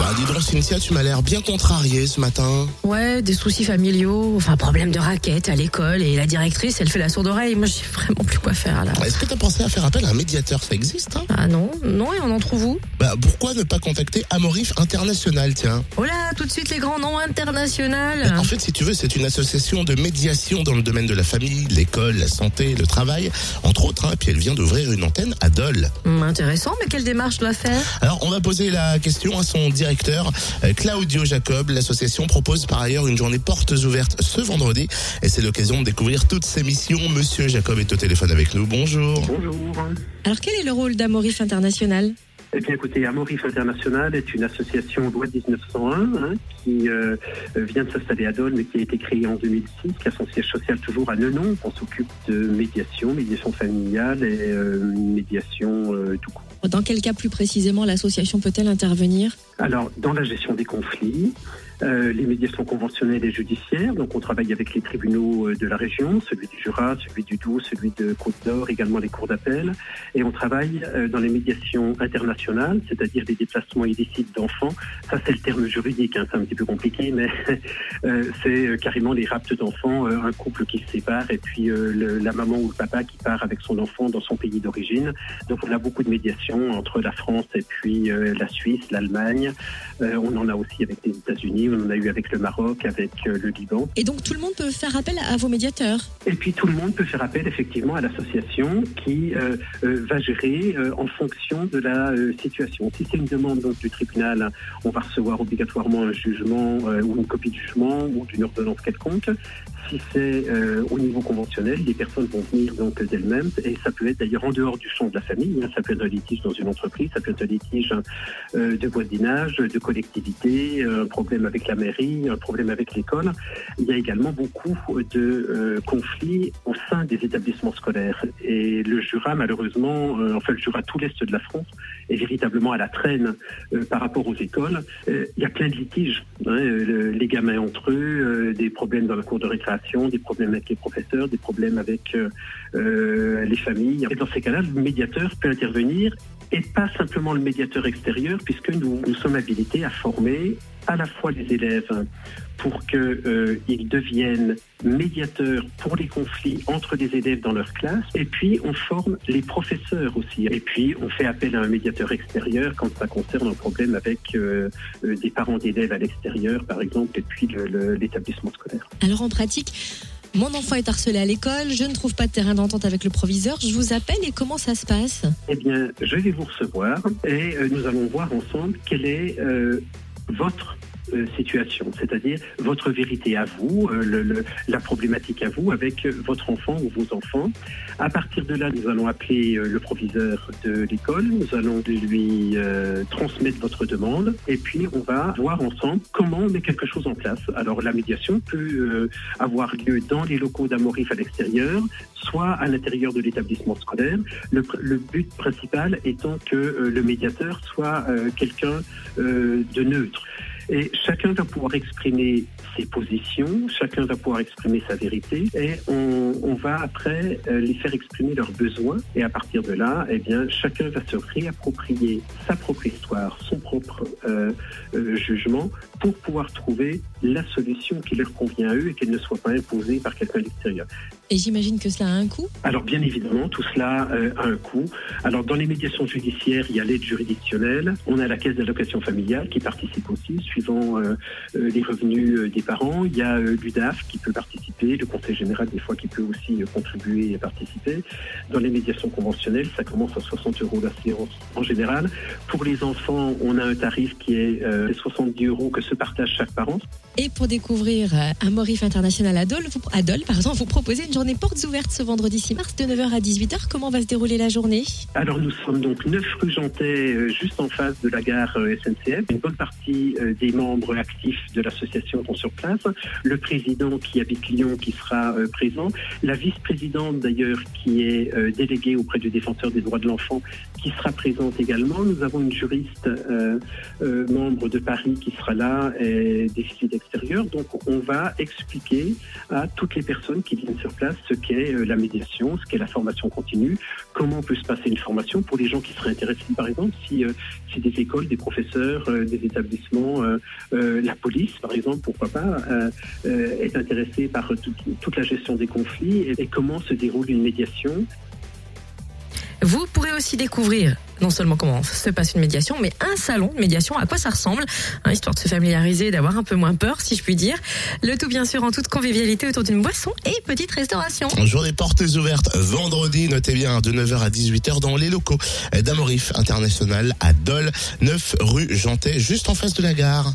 Bah dis donc Cynthia, tu m'as l'air bien contrarié ce matin. Ouais, des soucis familiaux, enfin problème de raquette à l'école et la directrice, elle fait la sourde oreille. Moi, j'ai vraiment plus quoi faire là. Est-ce que t'as pensé à faire appel à un médiateur Ça existe, hein Ah non, non, et on en trouve où Bah pourquoi ne pas contacter Amorif International, tiens Oh là, tout de suite les grands noms internationaux. En fait, si tu veux, c'est une association de médiation dans le domaine de la famille, l'école, la santé, le travail, entre autres. Hein, puis elle vient d'ouvrir une antenne à Dole. Hum, intéressant, mais quelle démarche je dois faire? Alors, on va poser la question à son directeur, euh, Claudio Jacob. L'association propose par ailleurs une journée portes ouvertes ce vendredi. Et c'est l'occasion de découvrir toutes ses missions. Monsieur Jacob est au téléphone avec nous. Bonjour. Bonjour. Alors quel est le rôle d'Amorif International? Eh bien, écoutez, Amorif International est une association loi 1901 hein, qui euh, vient de s'installer à Dole, mais qui a été créée en 2006, qui a son siège social toujours à Nenon. On s'occupe de médiation, médiation familiale et euh, médiation euh, tout court. Dans quel cas plus précisément l'association peut-elle intervenir? Alors, dans la gestion des conflits, euh, les médiations conventionnelles et judiciaires. Donc, on travaille avec les tribunaux euh, de la région, celui du Jura, celui du Doubs, celui de Côte-d'Or, également les cours d'appel. Et on travaille euh, dans les médiations internationales, c'est-à-dire des déplacements illicites d'enfants. Ça, c'est le terme juridique, hein, c'est un petit peu compliqué, mais euh, c'est carrément les raptes d'enfants, un couple qui se sépare et puis la maman ou le papa qui part avec son enfant dans son pays d'origine. Donc, on a beaucoup de médiations entre la France et puis la Suisse, l'Allemagne. On en a aussi avec les États-Unis, on en a eu avec le Maroc, avec euh, le Liban. Et donc tout le monde peut faire appel à vos médiateurs Et puis tout le monde peut faire appel effectivement à l'association qui euh, euh, va gérer euh, en fonction de la situation. Si c'est une demande donc, du tribunal, on va recevoir obligatoirement un jugement ou une copie de jugement ou d'une ordonnance quelconque. Si c'est euh, au niveau conventionnel, les personnes vont venir donc d'elles-mêmes et ça peut être d'ailleurs en dehors du champ de la famille. hein. ça peut être un litige dans une entreprise, ça peut être un litige euh, de voisinage, de collectivité, un problème avec la mairie, un problème avec l'école. Il y a également beaucoup de euh, conflits au sein des établissements scolaires. Et le Jura, malheureusement, euh, enfin le Jura, tout l'Est de la France, est véritablement à la traîne euh, par rapport aux écoles. Euh, il y a plein de litiges. hein, euh, le- les gamins entre eux, euh, des problèmes dans la cour de récréation, des problèmes avec les professeurs, des problèmes avec euh, euh, les familles. Et dans ces cas-là, le médiateur peut intervenir et pas simplement le médiateur extérieur, puisque nous, nous sommes habilités à former à la fois les élèves pour qu'ils deviennent médiateurs pour les conflits entre les élèves dans leur classe, et puis on forme les professeurs aussi, et puis on fait appel à un médiateur extérieur quand ça concerne un problème avec euh, euh, des parents d'élèves à l'extérieur, par exemple, et puis l'établissement scolaire. Alors en pratique, mon enfant est harcelé à l'école, je ne trouve pas de terrain d'entente avec le proviseur, je vous appelle et comment ça se passe? Eh bien, je vais vous recevoir et euh, nous allons voir ensemble quelle est euh, votre euh, situation, c'est-à-dire votre vérité à vous, euh, la problématique à vous avec euh, votre enfant ou vos enfants. À partir de là, nous allons appeler le proviseur de l'école, nous allons lui transmettre votre demande et puis on va voir ensemble comment on met quelque chose en place. Alors la médiation peut avoir lieu dans les locaux d'Amorif à l'extérieur, soit à l'intérieur de l'établissement scolaire. Le, but principal étant que le médiateur soit quelqu'un de neutre. Et chacun va pouvoir exprimer ses positions, chacun va pouvoir exprimer sa vérité, et on, va après euh, les faire exprimer leurs besoins. Et à partir de là, eh bien, chacun va se réapproprier sa propre histoire, son propre euh, euh, jugement, pour pouvoir trouver la solution qui leur convient à eux et qu'elle ne soit pas imposée par quelqu'un d'extérieur. Et j'imagine que cela a un coût Alors bien évidemment, tout cela euh, a un coût. Alors dans les médiations judiciaires, il y a l'aide juridictionnelle, on a la caisse d'allocation familiale qui participe aussi, suivant euh, euh, les revenus des parents. Il y a euh, l'UDAF qui peut participer, le Conseil général des fois qui peut aussi contribuer et participer. Dans les médiations conventionnelles, ça commence à 60 euros la séance en général. Pour les enfants, on a un tarif qui est euh, 70 euros que se partage chaque parent. Et pour découvrir euh, un Morif International à Dole, vous, pardon, vous proposez une journée portes ouvertes ce vendredi 6 mars de 9h à 18h. Comment va se dérouler la journée? Alors nous sommes donc 9 rue euh, juste en face de la gare euh, SNCF. Une bonne partie euh, des membres actifs de l'association sont sur place. Le président qui habite Lyon qui sera présent. La vice-présidente d'ailleurs qui est déléguée auprès du défenseur des droits de l'enfant qui sera présente également. Nous avons une juriste membre de Paris qui sera là et des visites extérieures. Donc on va expliquer à toutes les personnes qui viennent sur place ce qu'est euh, la médiation, ce qu'est la formation continue, comment peut se passer une formation pour les gens qui seraient intéressés, par exemple, si, euh, des écoles, des professeurs, euh, des établissements, la police, par exemple, pourquoi pas, est intéressée par toute, la gestion des conflits et comment se déroule une médiation. Vous pourrez aussi découvrir non seulement comment se passe une médiation, mais un salon de médiation, à quoi ça ressemble, hein, histoire de se familiariser d'avoir un peu moins peur, si je puis dire. Le tout, bien sûr, en toute convivialité autour d'une boisson et petite restauration. Journée portes ouvertes vendredi, notez bien, de 9h à 18h dans les locaux d'Amorif International à Dole, 9 rue Jantet, juste en face de la gare.